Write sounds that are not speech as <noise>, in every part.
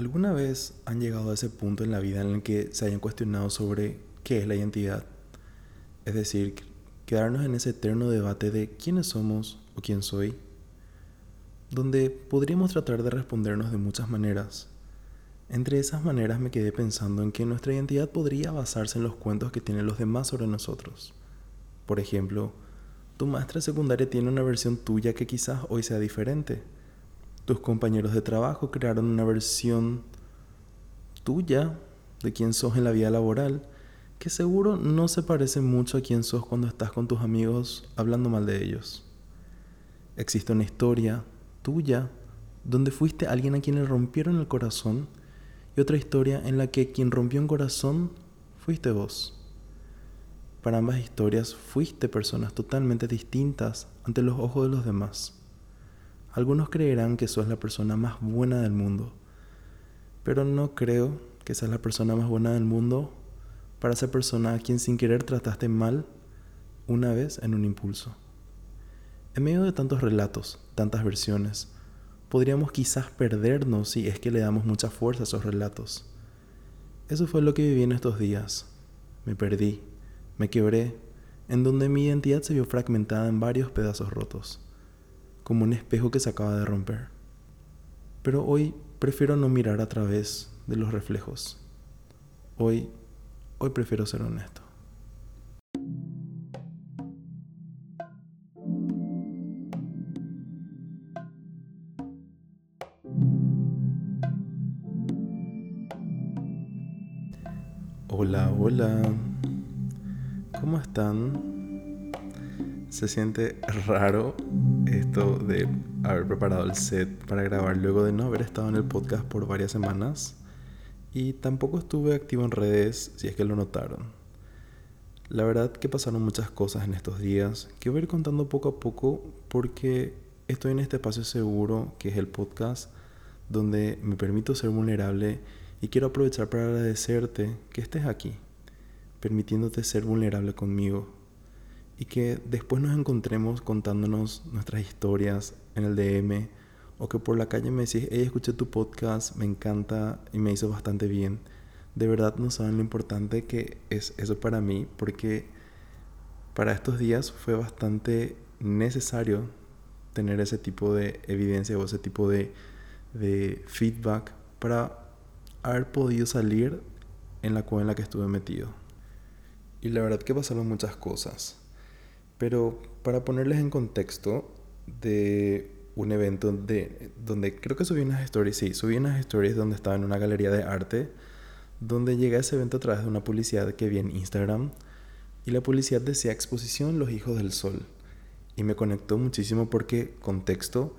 ¿Alguna vez han llegado a ese punto en la vida en el que se hayan cuestionado sobre qué es la identidad? Es decir, quedarnos en ese eterno debate de quiénes somos o quién soy, donde podríamos tratar de respondernos de muchas maneras. Entre esas maneras me quedé pensando en que nuestra identidad podría basarse en los cuentos que tienen los demás sobre nosotros. Por ejemplo, tu maestra secundaria tiene una versión tuya que quizás hoy sea diferente tus compañeros de trabajo crearon una versión tuya de quién sos en la vida laboral que seguro no se parece mucho a quién sos cuando estás con tus amigos hablando mal de ellos. Existe una historia tuya donde fuiste alguien a quien le rompieron el corazón y otra historia en la que quien rompió un corazón fuiste vos. Para ambas historias fuiste personas totalmente distintas ante los ojos de los demás. Algunos creerán que sos la persona más buena del mundo, pero no creo que seas la persona más buena del mundo para esa persona a quien sin querer trataste mal una vez en un impulso. En medio de tantos relatos, tantas versiones, podríamos quizás perdernos si es que le damos mucha fuerza a esos relatos. Eso fue lo que viví en estos días. Me perdí, me quebré, en donde mi identidad se vio fragmentada en varios pedazos rotos como un espejo que se acaba de romper. Pero hoy prefiero no mirar a través de los reflejos. Hoy, hoy prefiero ser honesto. Hola, hola. ¿Cómo están? Se siente raro esto de haber preparado el set para grabar luego de no haber estado en el podcast por varias semanas y tampoco estuve activo en redes si es que lo notaron. La verdad que pasaron muchas cosas en estos días que voy a ir contando poco a poco porque estoy en este espacio seguro que es el podcast donde me permito ser vulnerable y quiero aprovechar para agradecerte que estés aquí, permitiéndote ser vulnerable conmigo y que después nos encontremos contándonos nuestras historias en el DM o que por la calle me decís, hey, escuché tu podcast, me encanta y me hizo bastante bien. De verdad no saben lo importante que es eso para mí porque para estos días fue bastante necesario tener ese tipo de evidencia o ese tipo de, de feedback para haber podido salir en la cueva en la que estuve metido. Y la verdad que pasaron muchas cosas. Pero para ponerles en contexto de un evento de, donde creo que subí unas stories, sí, subí unas stories donde estaba en una galería de arte, donde llegué a ese evento a través de una publicidad que vi en Instagram y la publicidad decía exposición Los Hijos del Sol. Y me conectó muchísimo porque, contexto,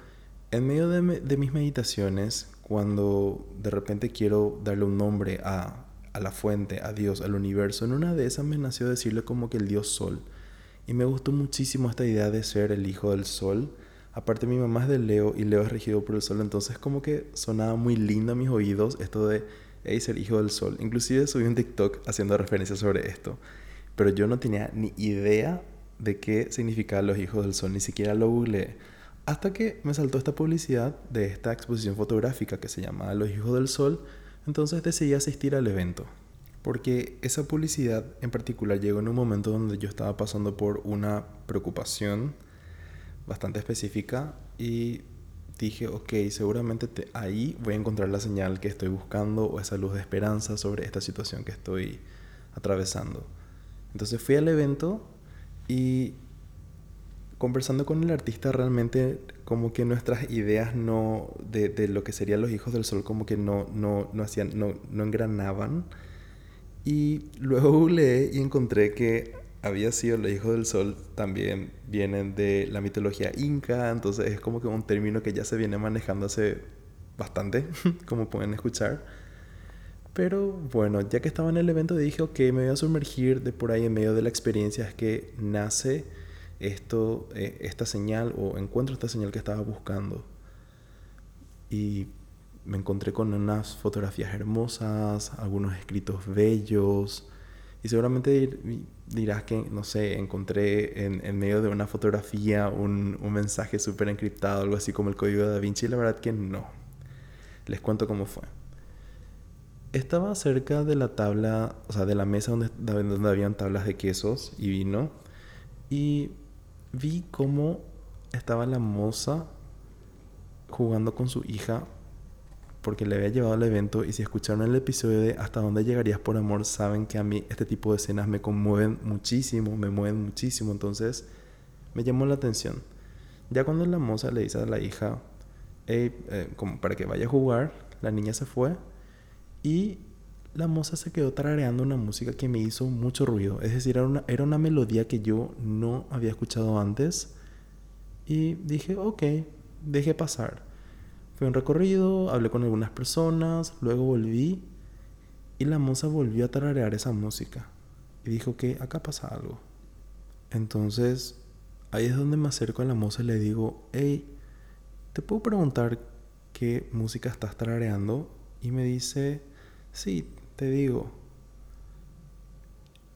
en medio de, de mis meditaciones, cuando de repente quiero darle un nombre a, a la fuente, a Dios, al universo, en una de esas me nació decirle como que el Dios Sol. Y me gustó muchísimo esta idea de ser el hijo del sol. Aparte mi mamá es de Leo y Leo es regido por el sol, entonces como que sonaba muy lindo a mis oídos esto de hey, ser hijo del sol. Inclusive subí un TikTok haciendo referencia sobre esto, pero yo no tenía ni idea de qué significaban los hijos del sol, ni siquiera lo googleé. Hasta que me saltó esta publicidad de esta exposición fotográfica que se llama Los hijos del sol, entonces decidí asistir al evento. Porque esa publicidad en particular llegó en un momento donde yo estaba pasando por una preocupación bastante específica y dije, ok, seguramente ahí voy a encontrar la señal que estoy buscando o esa luz de esperanza sobre esta situación que estoy atravesando. Entonces fui al evento y conversando con el artista realmente como que nuestras ideas no de, de lo que serían los hijos del sol como que no, no, no hacían, no, no engranaban y luego <laughs> leí y encontré que había sido los hijos del sol también vienen de la mitología inca, entonces es como que un término que ya se viene manejando hace bastante, <laughs> como pueden escuchar. Pero bueno, ya que estaba en el evento dije, ok, me voy a sumergir de por ahí en medio de la experiencia, es que nace esto, eh, esta señal o encuentro esta señal que estaba buscando. Y me encontré con unas fotografías hermosas, algunos escritos bellos. Y seguramente dirás que, no sé, encontré en, medio de una fotografía un, un mensaje súper encriptado, algo así como el código de Da Vinci. Y la verdad que no. Les cuento cómo fue. Estaba cerca de la tabla, o sea, de la mesa donde, donde habían tablas de quesos y vino. Y vi cómo estaba la moza jugando con su hija porque le había llevado al evento y si escucharon el episodio de Hasta dónde llegarías por amor, saben que a mí este tipo de escenas me conmueven muchísimo, me mueven muchísimo, entonces me llamó la atención. Ya cuando la moza le dice a la hija, eh, como para que vaya a jugar, la niña se fue y la moza se quedó tarareando una música que me hizo mucho ruido, es decir, era una, era una melodía que yo no había escuchado antes y dije, ok, dejé pasar. Fui un recorrido, hablé con algunas personas, luego volví y la moza volvió a tararear esa música. Y dijo que acá pasa algo. Entonces, ahí es donde me acerco a la moza y le digo, hey, ¿te puedo preguntar qué música estás tarareando? Y me dice, sí, te digo.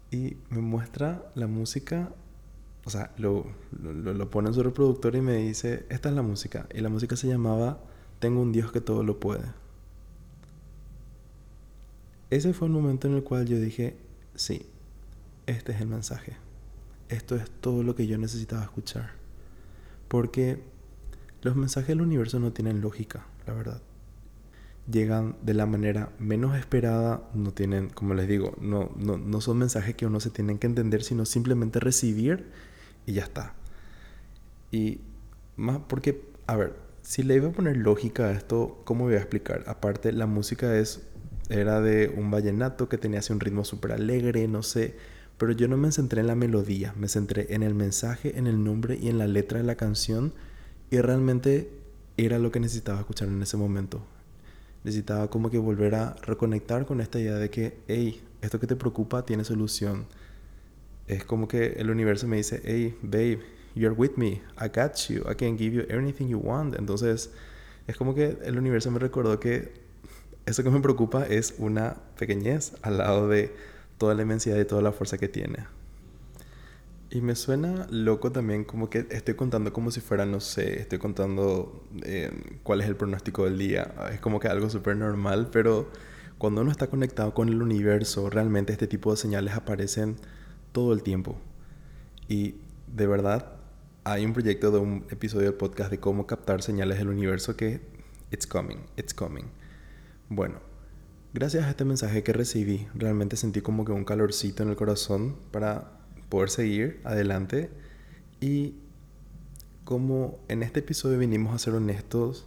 Y me muestra la música, o sea, lo, lo, lo pone en su reproductor y me dice, esta es la música. Y la música se llamaba tengo un Dios que todo lo puede. Ese fue el momento en el cual yo dije, sí, este es el mensaje. Esto es todo lo que yo necesitaba escuchar. Porque los mensajes del universo no tienen lógica, la verdad. Llegan de la manera menos esperada, no tienen, como les digo, no, no, no son mensajes que uno se tiene que entender, sino simplemente recibir y ya está. Y más porque, a ver, si le iba a poner lógica a esto, ¿cómo voy a explicar? Aparte, la música es, era de un vallenato que tenía así un ritmo súper alegre, no sé. Pero yo no me centré en la melodía, me centré en el mensaje, en el nombre y en la letra de la canción. Y realmente era lo que necesitaba escuchar en ese momento. Necesitaba como que volver a reconectar con esta idea de que, hey, esto que te preocupa tiene solución. Es como que el universo me dice, hey, babe, You're with me. I got you. I can give you anything you want. Entonces, es como que el universo me recordó que eso que me preocupa es una pequeñez al lado de toda la inmensidad y toda la fuerza que tiene. Y me suena loco también como que estoy contando como si fuera, no sé, estoy contando eh, cuál es el pronóstico del día. Es como que algo súper normal, pero cuando uno está conectado con el universo, realmente este tipo de señales aparecen todo el tiempo. Y de verdad, hay un proyecto de un episodio del podcast de cómo captar señales del universo que it's coming, it's coming. Bueno, gracias a este mensaje que recibí, realmente sentí como que un calorcito en el corazón para poder seguir adelante y como en este episodio vinimos a ser honestos,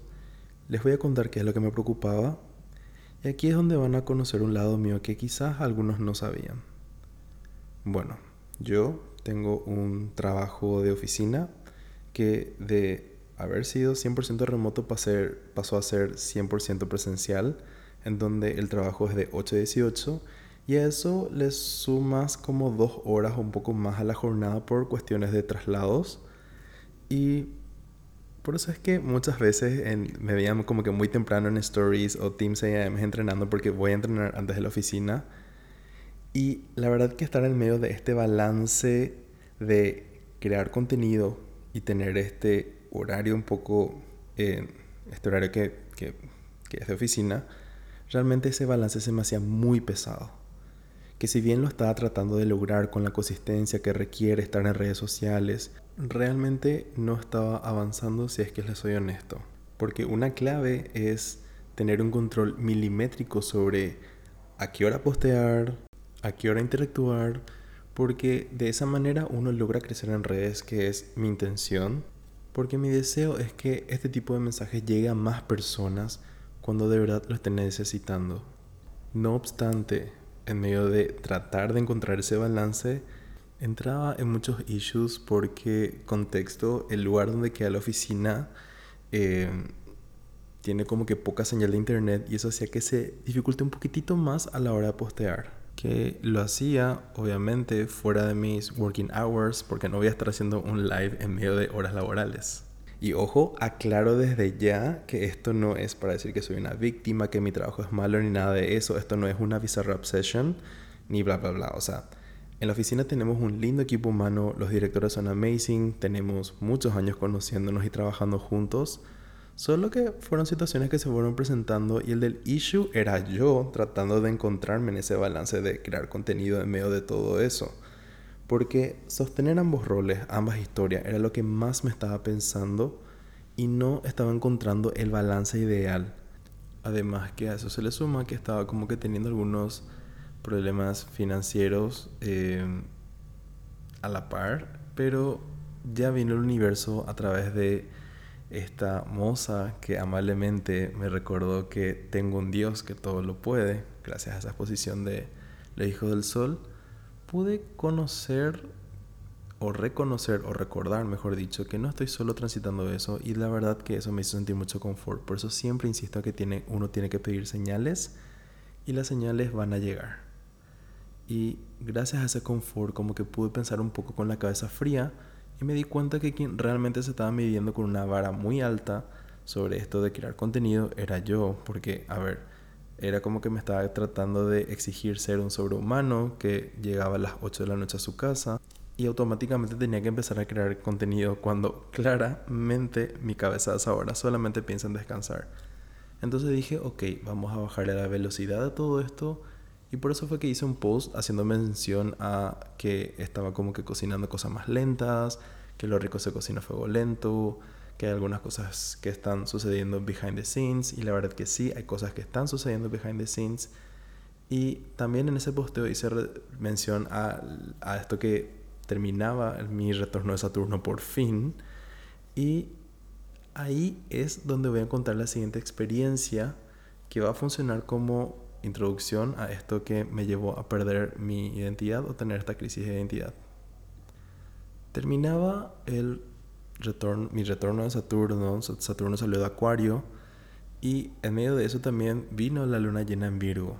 les voy a contar qué es lo que me preocupaba y aquí es donde van a conocer un lado mío que quizás algunos no sabían. Bueno, yo tengo un trabajo de oficina que de haber sido 100% remoto pasó a ser 100% presencial, en donde el trabajo es de 8 a 18 y a eso le sumas como dos horas o un poco más a la jornada por cuestiones de traslados. Y por eso es que muchas veces me veían como que muy temprano en Stories o Teams AM entrenando porque voy a entrenar antes de la oficina y la verdad que estar en medio de este balance de crear contenido y tener este horario un poco, eh, este horario que, que, que es de oficina, realmente ese balance se me hacía muy pesado. Que si bien lo estaba tratando de lograr con la consistencia que requiere estar en redes sociales, realmente no estaba avanzando si es que les soy honesto. Porque una clave es tener un control milimétrico sobre a qué hora postear, a qué hora interactuar, porque de esa manera uno logra crecer en redes, que es mi intención, porque mi deseo es que este tipo de mensajes llegue a más personas cuando de verdad lo estén necesitando. No obstante, en medio de tratar de encontrar ese balance, entraba en muchos issues porque, contexto, el lugar donde queda la oficina eh, tiene como que poca señal de internet y eso hacía que se dificulte un poquitito más a la hora de postear que lo hacía obviamente fuera de mis working hours porque no voy a estar haciendo un live en medio de horas laborales. Y ojo, aclaro desde ya que esto no es para decir que soy una víctima, que mi trabajo es malo ni nada de eso. Esto no es una bizarra obsession ni bla bla bla. O sea, en la oficina tenemos un lindo equipo humano, los directores son amazing, tenemos muchos años conociéndonos y trabajando juntos. Solo que fueron situaciones que se fueron presentando y el del issue era yo tratando de encontrarme en ese balance de crear contenido en medio de todo eso. Porque sostener ambos roles, ambas historias, era lo que más me estaba pensando y no estaba encontrando el balance ideal. Además que a eso se le suma que estaba como que teniendo algunos problemas financieros eh, a la par, pero ya vino el universo a través de esta moza que amablemente me recordó que tengo un Dios que todo lo puede, gracias a esa exposición de Los Hijos del Sol, pude conocer o reconocer o recordar, mejor dicho, que no estoy solo transitando eso y la verdad que eso me hizo sentir mucho confort. Por eso siempre insisto que tiene, uno tiene que pedir señales y las señales van a llegar. Y gracias a ese confort como que pude pensar un poco con la cabeza fría y me di cuenta que quien realmente se estaba midiendo con una vara muy alta sobre esto de crear contenido era yo, porque, a ver, era como que me estaba tratando de exigir ser un sobrehumano que llegaba a las 8 de la noche a su casa y automáticamente tenía que empezar a crear contenido cuando <laughs> claramente mi cabeza a esa hora solamente piensa en descansar. Entonces dije, ok, vamos a bajarle la velocidad de todo esto y por eso fue que hice un post haciendo mención a que estaba como que cocinando cosas más lentas, que lo rico se cocina a fuego lento, que hay algunas cosas que están sucediendo behind the scenes. Y la verdad que sí, hay cosas que están sucediendo behind the scenes. Y también en ese posteo hice mención a, a esto que terminaba mi retorno de Saturno por fin. Y ahí es donde voy a contar la siguiente experiencia que va a funcionar como introducción a esto que me llevó a perder mi identidad o tener esta crisis de identidad. Terminaba el retorno, mi retorno de Saturno, Saturno salió de Acuario y en medio de eso también vino la luna llena en Virgo.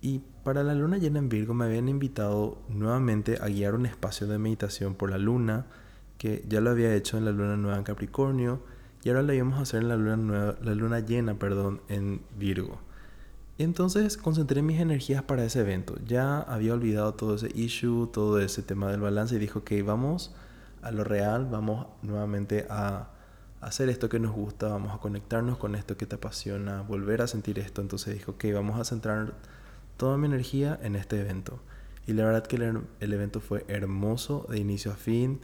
Y para la luna llena en Virgo me habían invitado nuevamente a guiar un espacio de meditación por la luna, que ya lo había hecho en la luna nueva en Capricornio, y ahora lo íbamos a hacer en la luna, nueva, la luna llena perdón, en Virgo. Entonces concentré mis energías para ese evento. Ya había olvidado todo ese issue, todo ese tema del balance y dijo, ok, vamos a lo real, vamos nuevamente a hacer esto que nos gusta, vamos a conectarnos con esto que te apasiona, volver a sentir esto. Entonces dijo, ok, vamos a centrar toda mi energía en este evento. Y la verdad que el, el evento fue hermoso de inicio a fin,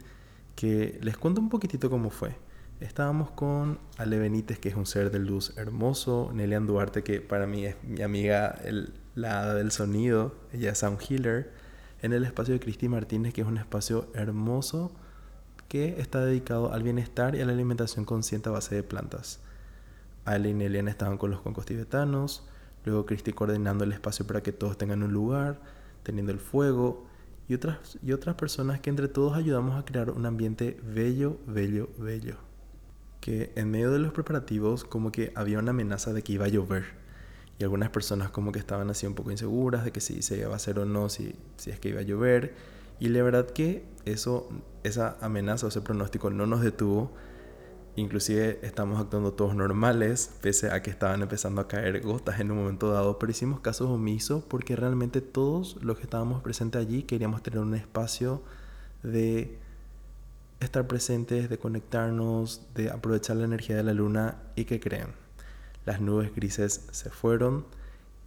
que les cuento un poquitito cómo fue. Estábamos con Ale Benítez, que es un ser de luz hermoso, Nelian Duarte, que para mí es mi amiga, la hada del sonido, ella es sound healer, en el espacio de Cristi Martínez, que es un espacio hermoso que está dedicado al bienestar y a la alimentación consciente a base de plantas. Ale y Nelian estaban con los concos tibetanos, luego Cristi coordinando el espacio para que todos tengan un lugar, teniendo el fuego, y otras, y otras personas que entre todos ayudamos a crear un ambiente bello, bello, bello que en medio de los preparativos como que había una amenaza de que iba a llover. Y algunas personas como que estaban así un poco inseguras de que si se iba a hacer o no, si, si es que iba a llover. Y la verdad que eso, esa amenaza o ese pronóstico no nos detuvo. Inclusive estamos actuando todos normales, pese a que estaban empezando a caer gotas en un momento dado, pero hicimos caso omiso porque realmente todos los que estábamos presentes allí queríamos tener un espacio de estar presentes, de conectarnos, de aprovechar la energía de la luna y que creen. Las nubes grises se fueron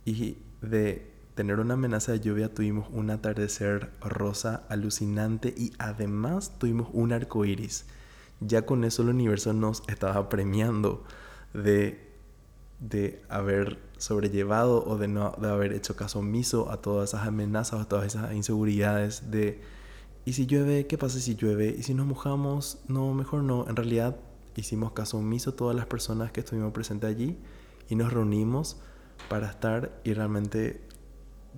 y de tener una amenaza de lluvia tuvimos un atardecer rosa alucinante y además tuvimos un arco iris. Ya con eso el universo nos estaba premiando de, de haber sobrellevado o de no de haber hecho caso omiso a todas esas amenazas, a todas esas inseguridades de ¿Y si llueve? ¿Qué pasa si llueve? ¿Y si nos mojamos? No, mejor no. En realidad hicimos caso omiso a todas las personas que estuvimos presentes allí y nos reunimos para estar y realmente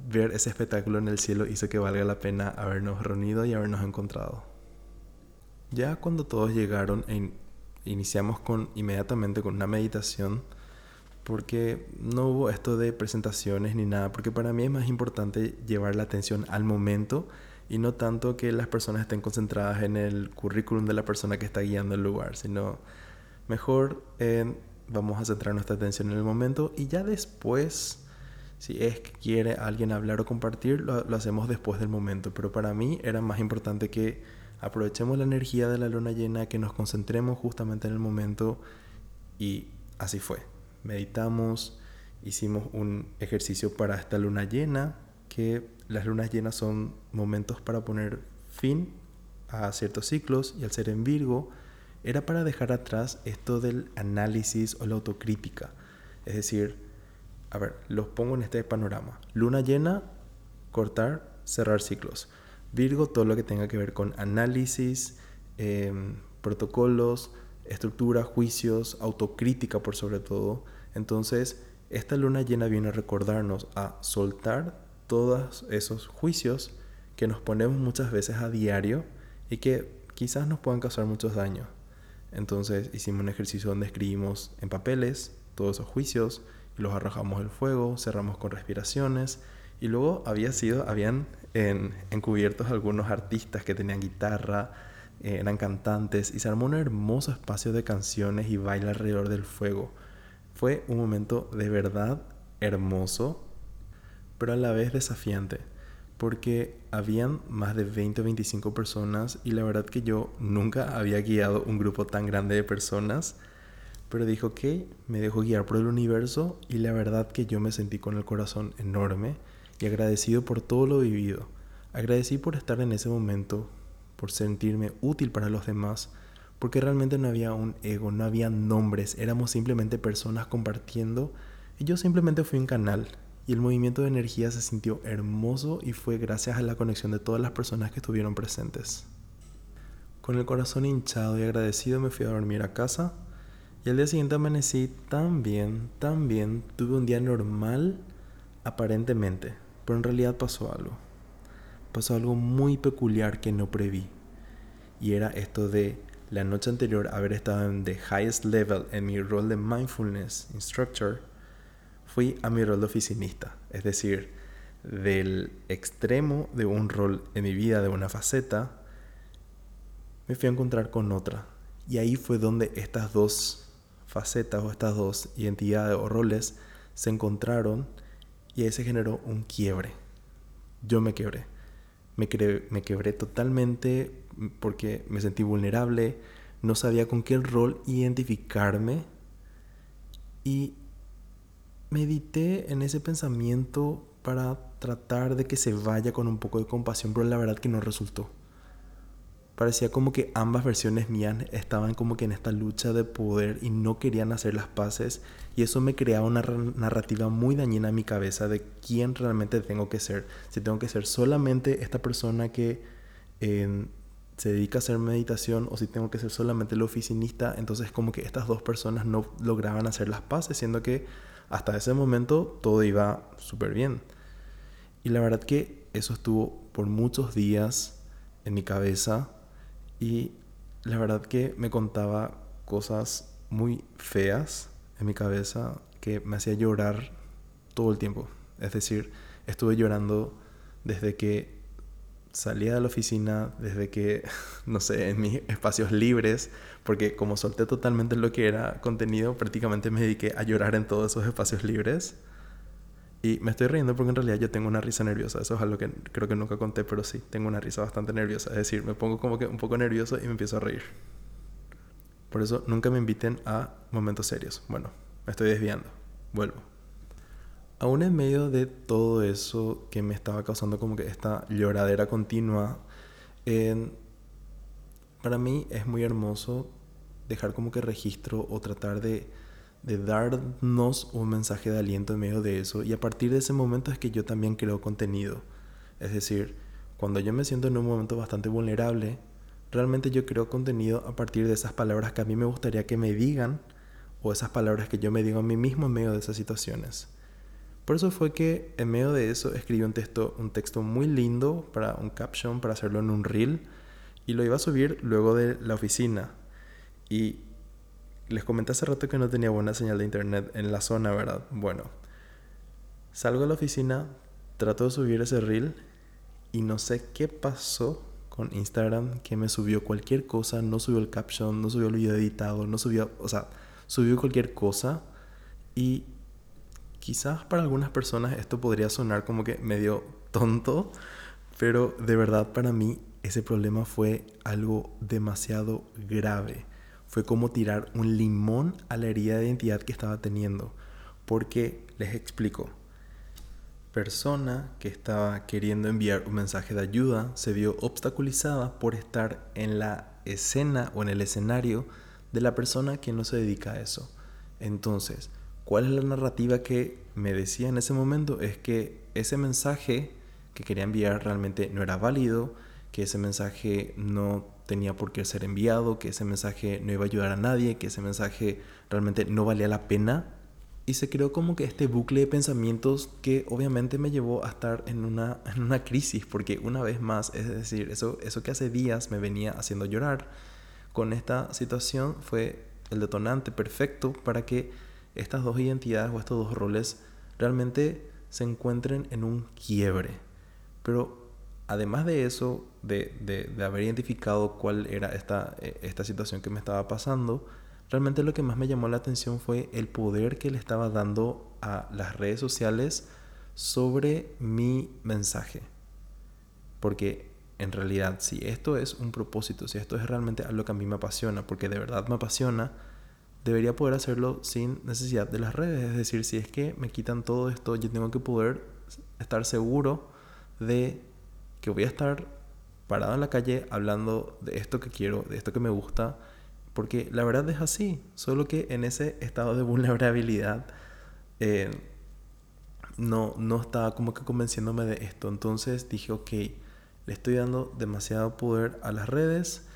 ver ese espectáculo en el cielo hizo que valga la pena habernos reunido y habernos encontrado. Ya cuando todos llegaron e iniciamos inmediatamente con una meditación porque no hubo esto de presentaciones ni nada, porque para mí es más importante llevar la atención al momento y no tanto que las personas estén concentradas en el currículum de la persona que está guiando el lugar, sino mejor vamos a centrar nuestra atención en el momento y ya después, si es que quiere alguien hablar o compartir, lo, lo hacemos después del momento. Pero para mí era más importante que aprovechemos la energía de la luna llena, que nos concentremos justamente en el momento y así fue. Meditamos, hicimos un ejercicio para esta luna llena, que las lunas llenas son momentos para poner fin a ciertos ciclos y al ser en Virgo era para dejar atrás esto del análisis o la autocrítica. Es decir, a ver, los pongo en este panorama. Luna llena, cortar, cerrar ciclos. Virgo, todo lo que tenga que ver con análisis, em, protocolos, estructura, juicios, autocrítica por sobre todo. Entonces, esta luna llena viene a recordarnos a soltar todos esos juicios que nos ponemos muchas veces a diario y que quizás nos puedan causar muchos daños. Entonces hicimos un ejercicio donde escribimos en papeles todos esos juicios y los arrojamos al fuego, cerramos con respiraciones y luego había sido, habían en, encubiertos algunos artistas que tenían guitarra, eh, eran cantantes y se armó un hermoso espacio de canciones y baile alrededor del fuego. Fue un momento de verdad hermoso, pero a la vez desafiante porque habían más de 20 o 25 personas y la verdad que yo nunca había guiado un grupo tan grande de personas, pero dijo que me dejó guiar por el universo y la verdad que yo me sentí con el corazón enorme y agradecido por todo lo vivido. Agradecí por estar en ese momento, por sentirme útil para los demás, porque realmente no había un ego, no había nombres, éramos simplemente personas compartiendo y yo simplemente fui un canal y el movimiento de energía se sintió hermoso y fue gracias a la conexión de todas las personas que estuvieron presentes. Con el corazón hinchado y agradecido me fui a dormir a casa y al día siguiente amanecí tan bien, tan bien, tuve un día normal aparentemente, pero en realidad pasó algo. Pasó algo muy peculiar que no preví y era esto de la noche anterior haber estado en the highest level en mi rol de mindfulness instructor fui a mi rol de oficinista, es decir, del extremo de un rol en mi vida, de una faceta, me fui a encontrar con otra. Y ahí fue donde estas dos facetas o estas dos identidades o roles se encontraron y ahí se generó un quiebre. Yo me quebré. Me, me quebré totalmente porque me sentí vulnerable, no sabía con qué rol identificarme y medité en ese pensamiento para tratar de que se vaya con un poco de compasión, pero la verdad que no resultó. Parecía como que ambas versiones mías estaban como que en esta lucha de poder y no querían hacer las paces y eso me creaba una narrativa muy dañina en mi cabeza de quién realmente tengo que ser. Si tengo que ser solamente esta persona que se dedica a hacer meditación o si tengo que ser solamente el oficinista, entonces como que estas dos personas no lograban hacer las paces, siendo que hasta ese momento todo iba súper bien. Y la verdad que eso estuvo por muchos días en mi cabeza y la verdad que me contaba cosas muy feas en mi cabeza que me hacía llorar todo el tiempo. Es decir, estuve llorando desde que salía de la oficina desde que, <laughs> no sé, en mis espacios libres, porque como solté totalmente lo que era contenido, prácticamente me dediqué a llorar en todos esos espacios libres. Y me estoy riendo porque en realidad yo tengo una risa nerviosa. Eso es algo que creo que nunca conté, pero sí, tengo una risa bastante nerviosa. Es decir, me pongo como que un poco nervioso y me empiezo a reír. Por eso nunca me inviten a momentos serios. Bueno, me estoy desviando. Vuelvo aún en medio de todo eso que me estaba causando como que esta lloradera continua, para mí es muy hermoso dejar como que registro o tratar de, de darnos un mensaje de aliento en medio de eso. Y a partir de ese momento es que yo también creo contenido. Es decir, cuando yo me siento en un momento bastante vulnerable, realmente yo creo contenido a partir de esas palabras que a mí me gustaría que me digan o esas palabras que yo me digo a mí mismo en medio de esas situaciones. Por eso fue que en medio de eso escribí un texto, un texto muy lindo para un caption, para hacerlo en un reel, y lo iba a subir luego de la oficina. Y les comenté hace rato que no tenía buena señal de internet en la zona, ¿verdad? Bueno, salgo de la oficina, trato de subir ese reel y no sé qué pasó con Instagram que me subió cualquier cosa, no subió el caption, no subió el video editado, no subió, o sea, subió cualquier cosa y Quizás para algunas personas esto podría sonar como que medio tonto, pero de verdad para mí ese problema fue algo demasiado grave. fue como tirar un limón a la herida de identidad que estaba teniendo. Porque les explico. Persona que estaba queriendo enviar un mensaje de ayuda se vio obstaculizada por estar en la escena o en el escenario de la persona que no se dedica a eso. Entonces, ¿cuál es la narrativa que me decía en ese momento? Es que ese mensaje que quería enviar realmente no era válido, que ese mensaje no tenía por qué ser enviado, que ese mensaje no iba a ayudar a nadie, que ese mensaje realmente no valía la pena. Y se creó como que este bucle de pensamientos que obviamente me llevó a estar en una, <laughs> en una crisis, porque una vez más, es decir, eso, eso que hace días me venía haciendo llorar, con esta situación fue el detonante perfecto para que estas dos identidades o estos dos roles realmente se encuentren en un quiebre. Pero además de eso, de, de, haber identificado cuál era esta, eh, esta situación que me estaba pasando, realmente lo que más me llamó la atención fue el poder que le estaba dando a las redes sociales sobre mi mensaje. Porque en realidad, si esto es un propósito, si esto es realmente algo que a mí me apasiona, porque de verdad me apasiona, debería poder hacerlo sin necesidad de las redes. Es decir, si es que me quitan todo esto, yo tengo que poder estar seguro de que voy a estar parado en la calle hablando de esto que quiero, de esto que me gusta, porque la verdad es así, solo que en ese estado de vulnerabilidad eh, no, no estaba como que convenciéndome de esto. Entonces dije, ok, le estoy dando demasiado poder a las redes,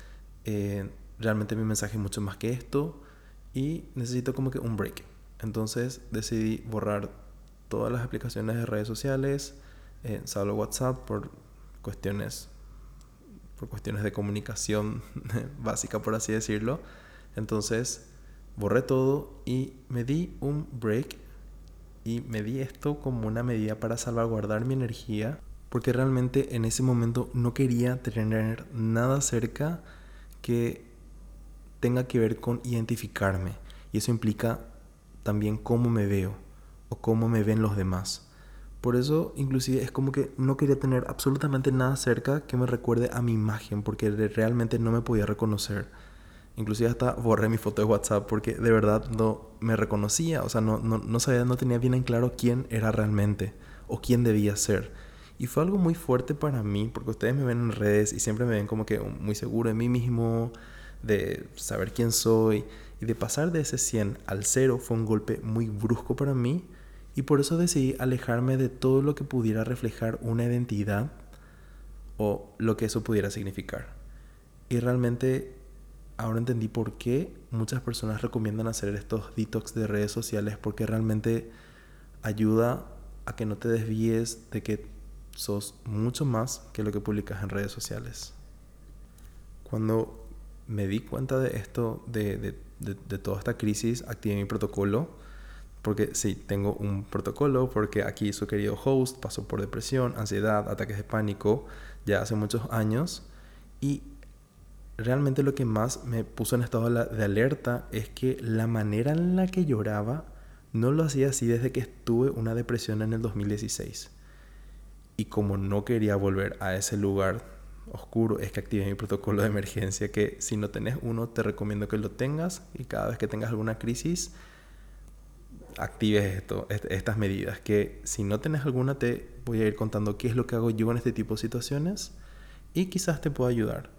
eh, realmente mi mensaje es mucho más que esto y necesito como que un break. Entonces decidí borrar todas las aplicaciones de redes sociales, eh, salvo WhatsApp por cuestiones por cuestiones de comunicación <laughs> básica por así decirlo. Entonces borré todo y me di un break y me di esto como una medida para salvaguardar mi energía porque realmente en ese momento no quería tener nada cerca que tenga que ver con identificarme. Y eso implica también cómo me veo o cómo me ven los demás. Por eso inclusive es como que no quería tener absolutamente nada cerca que me recuerde a mi imagen, porque realmente no me podía reconocer. Inclusive hasta borré mi foto de WhatsApp porque de verdad no me reconocía, o sea, no, no, no sabía, no tenía bien en claro quién era realmente o quién debía ser. Y fue algo muy fuerte para mí, porque ustedes me ven en redes y siempre me ven como que muy seguro de mí mismo, de saber quién soy. Y de pasar de ese 100 al 0 fue un golpe muy brusco para mí. Y por eso decidí alejarme de todo lo que pudiera reflejar una identidad o lo que eso pudiera significar. Y realmente ahora entendí por qué muchas personas recomiendan hacer estos detox de redes sociales, porque realmente ayuda a que no te desvíes de que sos mucho más que lo que publicas en redes sociales. Cuando me di cuenta de esto, de, toda esta crisis, activé mi protocolo. Porque sí, tengo un protocolo, porque aquí su querido host pasó por depresión, ansiedad, ataques de pánico ya hace muchos años. Y realmente lo que más me puso en estado de alerta es que la manera en la que lloraba no lo hacía así desde que estuve una depresión en el 2016. Y como no quería volver a ese lugar oscuro, es que activé mi protocolo de emergencia, que si no tenés uno, te recomiendo que lo tengas y cada vez que tengas alguna crisis, actives esto, estas medidas, que si no tenés alguna, te voy a ir contando qué es lo que hago yo en este tipo de situaciones y quizás te pueda ayudar.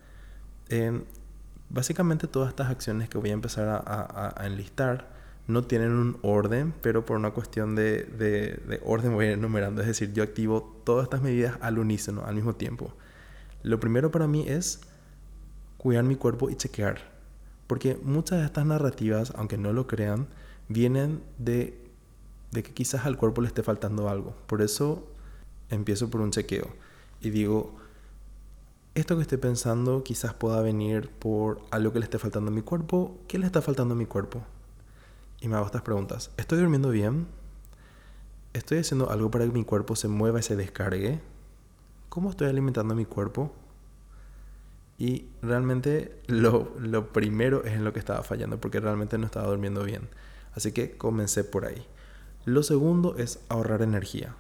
básicamente todas estas acciones que voy a empezar a, a enlistar, no tienen un orden, pero por una cuestión de, de, orden voy a ir enumerando. Es decir, yo activo todas estas medidas al unísono, al mismo tiempo. Lo primero para mí es cuidar mi cuerpo y chequear. Porque muchas de estas narrativas, aunque no lo crean, vienen de, de que quizás al cuerpo le esté faltando algo. Por eso empiezo por un chequeo y digo, esto que estoy pensando quizás pueda venir por algo que le esté faltando a mi cuerpo. ¿Qué le está faltando a mi cuerpo? y me hago estas preguntas. ¿Estoy durmiendo bien? ¿Estoy haciendo algo para que mi cuerpo se mueva y se descargue? ¿Cómo estoy alimentando mi cuerpo? Y realmente lo, lo primero es en lo que estaba fallando porque realmente no estaba durmiendo bien. Así que comencé por ahí. Lo segundo es ahorrar energía.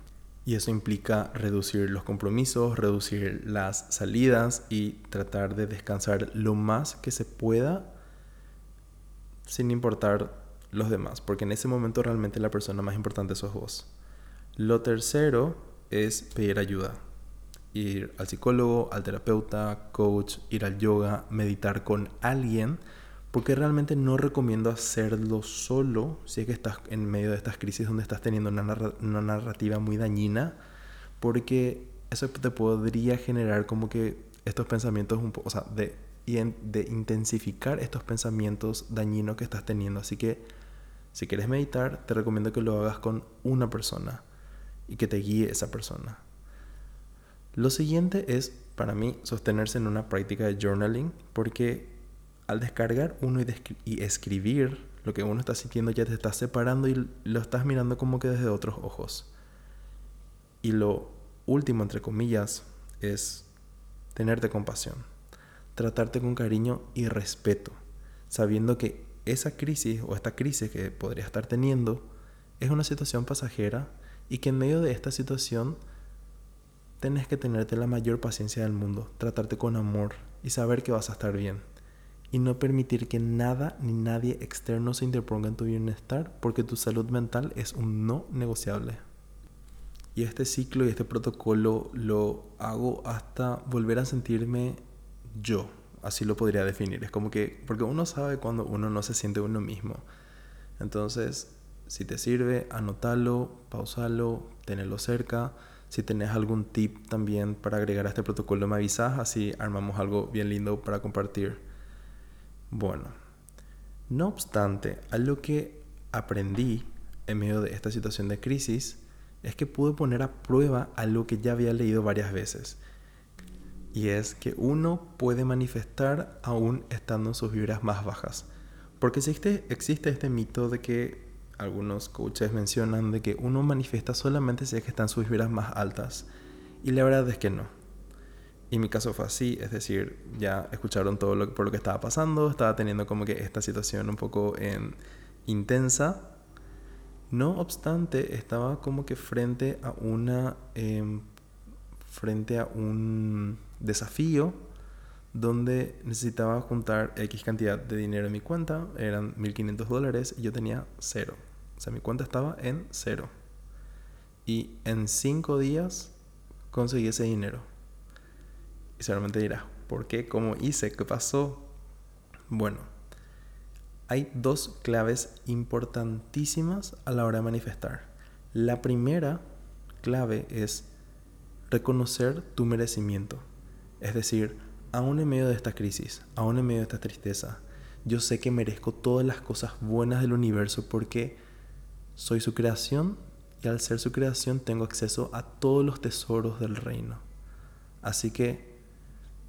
Y eso implica reducir los compromisos, reducir las salidas y tratar de descansar lo más que se pueda sin importar los demás, porque en ese momento realmente la persona más importante sos vos. Lo tercero es pedir ayuda. Ir al psicólogo, al terapeuta, coach, ir al yoga, meditar con alguien, porque realmente no recomiendo hacerlo solo si es que estás en medio de estas crisis donde estás teniendo una, narrativa muy dañina, porque eso te podría generar como que estos pensamientos, un o sea, de, de intensificar estos pensamientos dañinos que estás teniendo. Así que si quieres meditar, te recomiendo que lo hagas con una persona y que te guíe esa persona. Lo siguiente es, para mí, sostenerse en una práctica de journaling, porque al descargar uno y, escribir lo que uno está sintiendo, ya te estás separando y lo estás mirando como que desde otros ojos. Y lo último, entre comillas, es tenerte compasión, tratarte con cariño y respeto, sabiendo que esa crisis o esta crisis que podría estar teniendo es una situación pasajera y que en medio de esta situación tenés que tenerte la mayor paciencia del mundo, tratarte con amor y saber que vas a estar bien. Y no permitir que nada ni nadie externo se interponga en tu bienestar porque tu salud mental es un no negociable. Y este ciclo y este protocolo lo hago hasta volver a sentirme yo, así lo podría definir. Es como que, porque uno sabe cuando uno no se siente uno mismo. Entonces, si te sirve, anótalo, pausalo, tenerlo cerca. Si tenés algún tip también para agregar a este protocolo, me avisas, así armamos algo bien lindo para compartir. Bueno, no obstante, algo que aprendí en medio de esta situación de crisis es que pude poner a prueba algo que ya había leído varias veces y es que uno puede manifestar aún estando en sus vibras más bajas. Porque existe, existe este mito de que algunos coaches mencionan de que uno manifiesta solamente si es que está en sus vibras más altas. Y la verdad es que no. Y mi caso fue así, es decir, ya escucharon todo lo, por lo que estaba pasando, estaba teniendo como que esta situación un poco en, intensa. No obstante, estaba como que frente a una... Em, frente a un desafío donde necesitaba juntar X cantidad de dinero en mi cuenta, eran 1.500 dólares y yo tenía cero. O sea, mi cuenta estaba en cero. Y en cinco días conseguí ese dinero. Y seguramente dirás, ¿por qué? ¿Cómo hice? ¿Qué pasó? Bueno, hay dos claves importantísimas a la hora de manifestar. La primera clave es reconocer tu merecimiento. Es decir, aún en medio de esta crisis, aún en medio de esta tristeza, yo sé que merezco todas las cosas buenas del universo porque soy su creación y al ser su creación tengo acceso a todos los tesoros del reino. Así que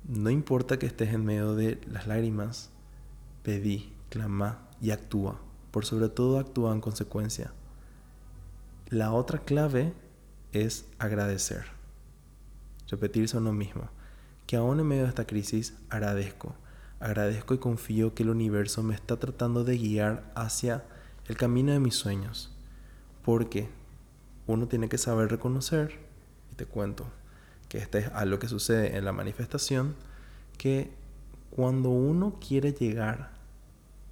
no importa que estés en medio de las lágrimas, pedí, clama y actúa. Por sobre todo actúa en consecuencia. La otra clave es agradecer. Repetirse a uno mismo que aún en medio de esta crisis agradezco, agradezco y confío que el universo me está tratando de guiar hacia el camino de mis sueños. Porque uno tiene que saber reconocer, y te cuento, que este es algo que sucede en la manifestación, que cuando uno quiere llegar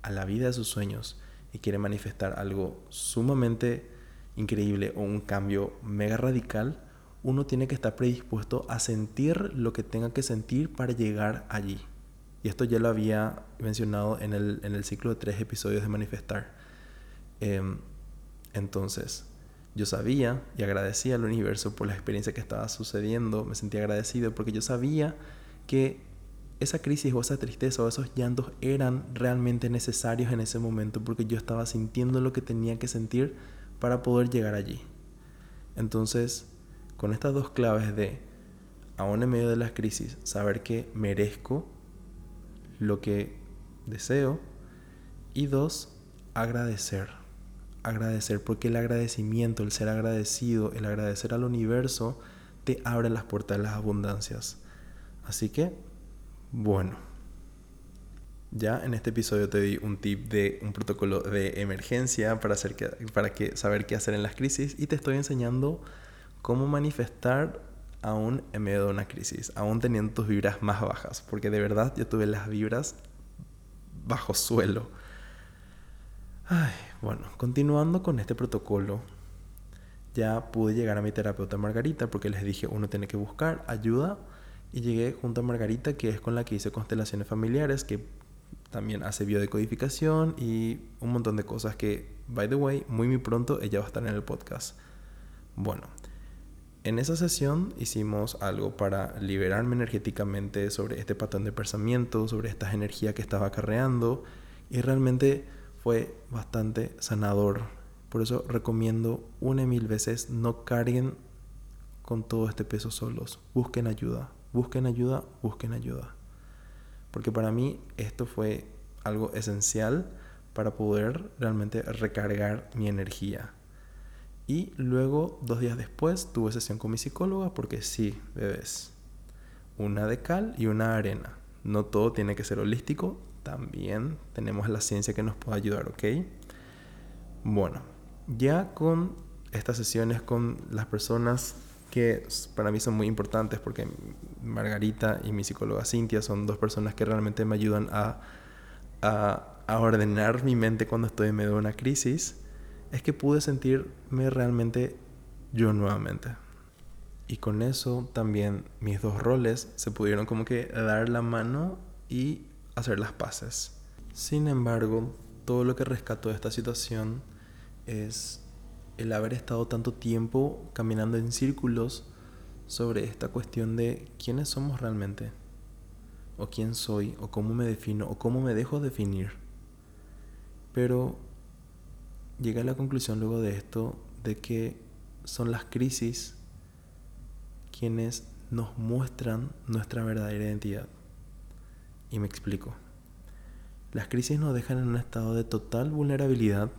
a la vida de sus sueños y quiere manifestar algo sumamente increíble o un cambio mega radical, uno tiene que estar predispuesto a sentir lo que tenga que sentir para llegar allí. Y esto ya lo había mencionado en el, en el ciclo de tres episodios de Manifestar. Em, entonces, yo sabía y agradecía al universo por la experiencia que estaba sucediendo, me sentía agradecido porque yo sabía que esa crisis o esa tristeza o esos llantos eran realmente necesarios en ese momento porque yo estaba sintiendo lo que tenía que sentir para poder llegar allí. Entonces, con estas dos claves de, aún en medio de las crisis, saber que merezco lo que deseo y dos, agradecer. Agradecer, porque el agradecimiento, el ser agradecido, el agradecer al universo, te abre las puertas de las abundancias. Así que, bueno, ya en este episodio te di un tip de un protocolo de emergencia para, hacer que, para que, saber qué hacer en las crisis y te estoy enseñando cómo manifestar aún en medio de una crisis, aún teniendo tus vibras más bajas, porque de verdad yo tuve las vibras bajo suelo. Bueno, continuando con este protocolo, ya pude llegar a mi terapeuta Margarita porque les dije, uno tiene que buscar ayuda y llegué junto a Margarita, que es con la que hice constelaciones familiares, que también hace biodecodificación y un montón de cosas que, by the way, muy muy pronto ella va a estar en el podcast. Bueno, en esa sesión hicimos algo para liberarme energéticamente sobre este patrón de pensamiento, sobre esta energía que estaba acarreando y realmente fue bastante sanador. Por eso recomiendo una mil veces no carguen con todo este peso solos. Busquen ayuda, busquen ayuda, busquen ayuda. Porque para mí esto fue algo esencial para poder realmente recargar mi energía. Y luego, dos días después, tuve sesión con mi psicóloga porque sí, bebés, una de cal y una arena. No todo tiene que ser holístico, también tenemos la ciencia que nos puede ayudar, ¿ok? Bueno, ya con estas sesiones con las personas que para mí son muy importantes porque Margarita y mi psicóloga Cintia son dos personas que realmente me ayudan a, a, a ordenar mi mente cuando estoy en medio de una crisis es que pude sentirme realmente yo nuevamente. Y con eso también mis dos roles se pudieron como que dar la mano y hacer las paces. Sin embargo, todo lo que rescató de esta situación es el haber estado tanto tiempo caminando en círculos sobre esta cuestión de quiénes somos realmente, o quién soy, o cómo me defino, o cómo me dejo definir. Pero llegué a la conclusión luego de esto de que son las crisis quienes nos muestran nuestra verdadera identidad. Y me explico. Las crisis nos dejan en un estado de total vulnerabilidad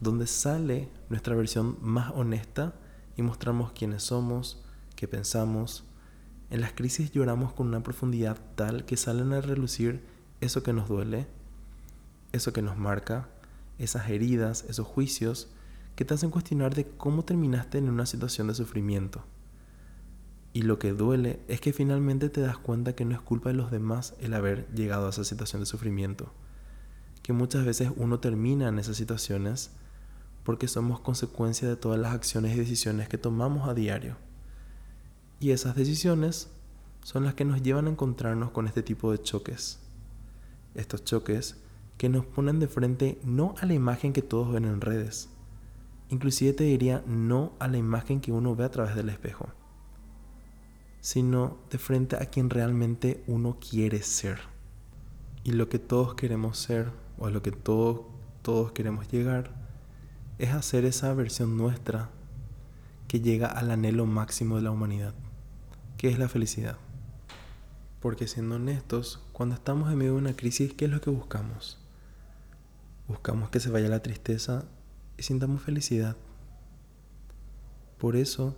donde sale nuestra versión más honesta y mostramos quiénes somos, qué pensamos. En las crisis lloramos con una profundidad tal que salen a relucir eso que nos duele, eso que nos marca, esas heridas, esos juicios que te hacen cuestionar de cómo terminaste en una situación de sufrimiento. Y lo que duele es que finalmente te das cuenta que no es culpa de los demás el haber llegado a esa situación de sufrimiento. Que muchas veces uno termina en esas situaciones porque somos consecuencia de todas las acciones y decisiones que tomamos a diario. Y esas decisiones son las que nos llevan a encontrarnos con este tipo de choques. Estos choques que nos ponen de frente no a la imagen que todos ven en redes, inclusive te diría no a la imagen que uno ve a través del espejo, sino de frente a quien realmente uno quiere ser. Y lo que todos queremos ser, o a lo que todos, todos queremos llegar, es hacer esa versión nuestra que llega al anhelo máximo de la humanidad, que es la felicidad. Porque siendo honestos, cuando estamos en medio de una crisis, ¿qué es lo que buscamos? Buscamos que se vaya la tristeza y sintamos felicidad. Por eso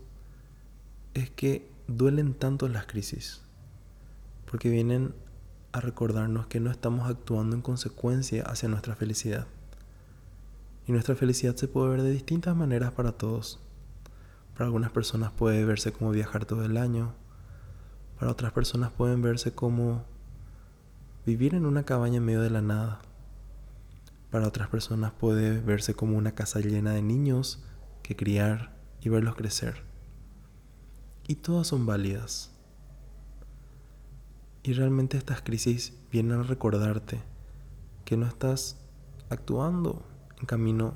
es que duelen tanto las crisis, porque vienen a recordarnos que no estamos actuando en consecuencia hacia nuestra felicidad. Y nuestra felicidad se puede ver de distintas maneras para todos. Para algunas personas puede verse como viajar todo el año. Para otras personas pueden verse como vivir en una cabaña en medio de la nada. Para otras personas puede verse como una casa llena de niños que criar y verlos crecer. Y todas son válidas. Y realmente estas crisis vienen a recordarte que no estás actuando en camino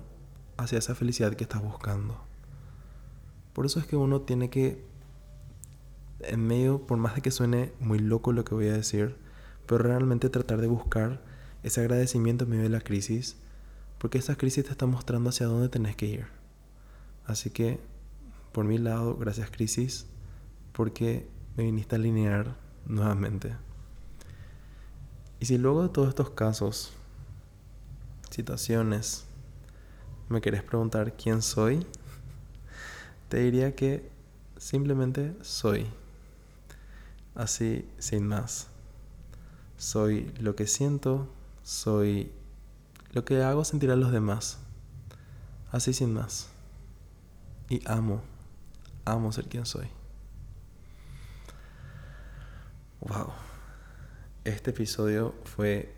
hacia esa felicidad que estás buscando. Por eso es que uno tiene que, en medio, por más de que suene muy loco lo que voy a decir, pero realmente tratar de buscar ese agradecimiento en medio de la crisis, porque esa crisis te está mostrando hacia dónde tenés que ir. Así que, por mi lado, gracias crisis, porque me viniste a alinear nuevamente. Y si luego de todos estos casos, situaciones, me querés preguntar quién soy, te diría que simplemente soy. Así, sin más. Soy lo que siento, soy lo que hago sentir a los demás. Así sin más. Y amo, amo ser quien soy. Wow. Este episodio fue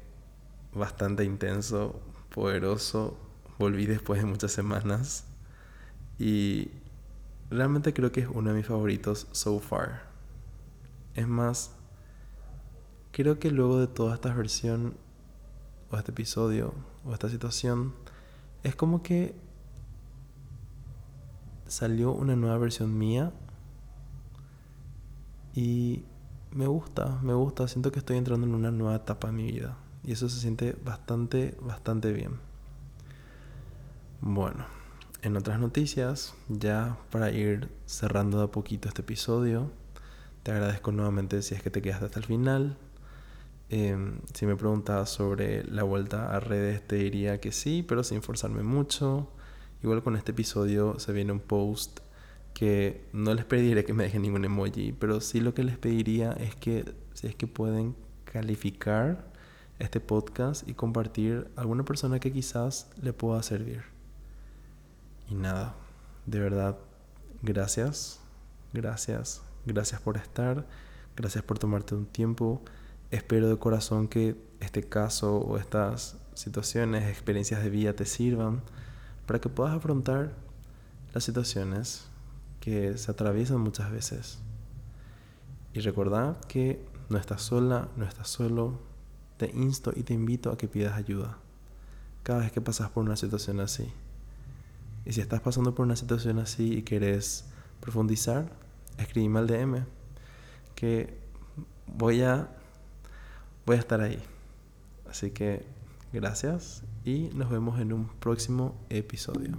bastante intenso, poderoso, volví después de muchas semanas y realmente creo que es uno de mis favoritos so far. Es más, creo que luego de toda esta versión o este episodio o esta situación, es como que salió una nueva versión mía y me gusta, me gusta, siento que estoy entrando en una nueva etapa de mi vida y eso se siente bastante, bastante bien. Bueno, en otras noticias, ya para ir cerrando de a poquito este episodio, te agradezco nuevamente si es que te quedaste hasta el final. Em, si me preguntas sobre la vuelta a redes, te diría que sí, pero sin forzarme mucho. Igual con este episodio se viene un post que no les pediré que me dejen ningún emoji, pero sí lo que les pediría es que si es que pueden calificar este podcast y compartir a alguna persona que quizás le pueda servir. Y nada, de verdad, gracias, gracias, gracias por estar, gracias por tomarte un tiempo. Espero de corazón que este caso o estas situaciones, experiencias de vida te sirvan para que puedas afrontar las situaciones que se atraviesan muchas veces. Y recordad que no estás sola, no estás solo. Te insto y te invito a que pidas ayuda cada vez que pasas por una situación así. Y si estás pasando por una situación así y quieres profundizar, escríbeme al DM que voy a voy a estar ahí. Así que gracias y nos vemos en un próximo episodio.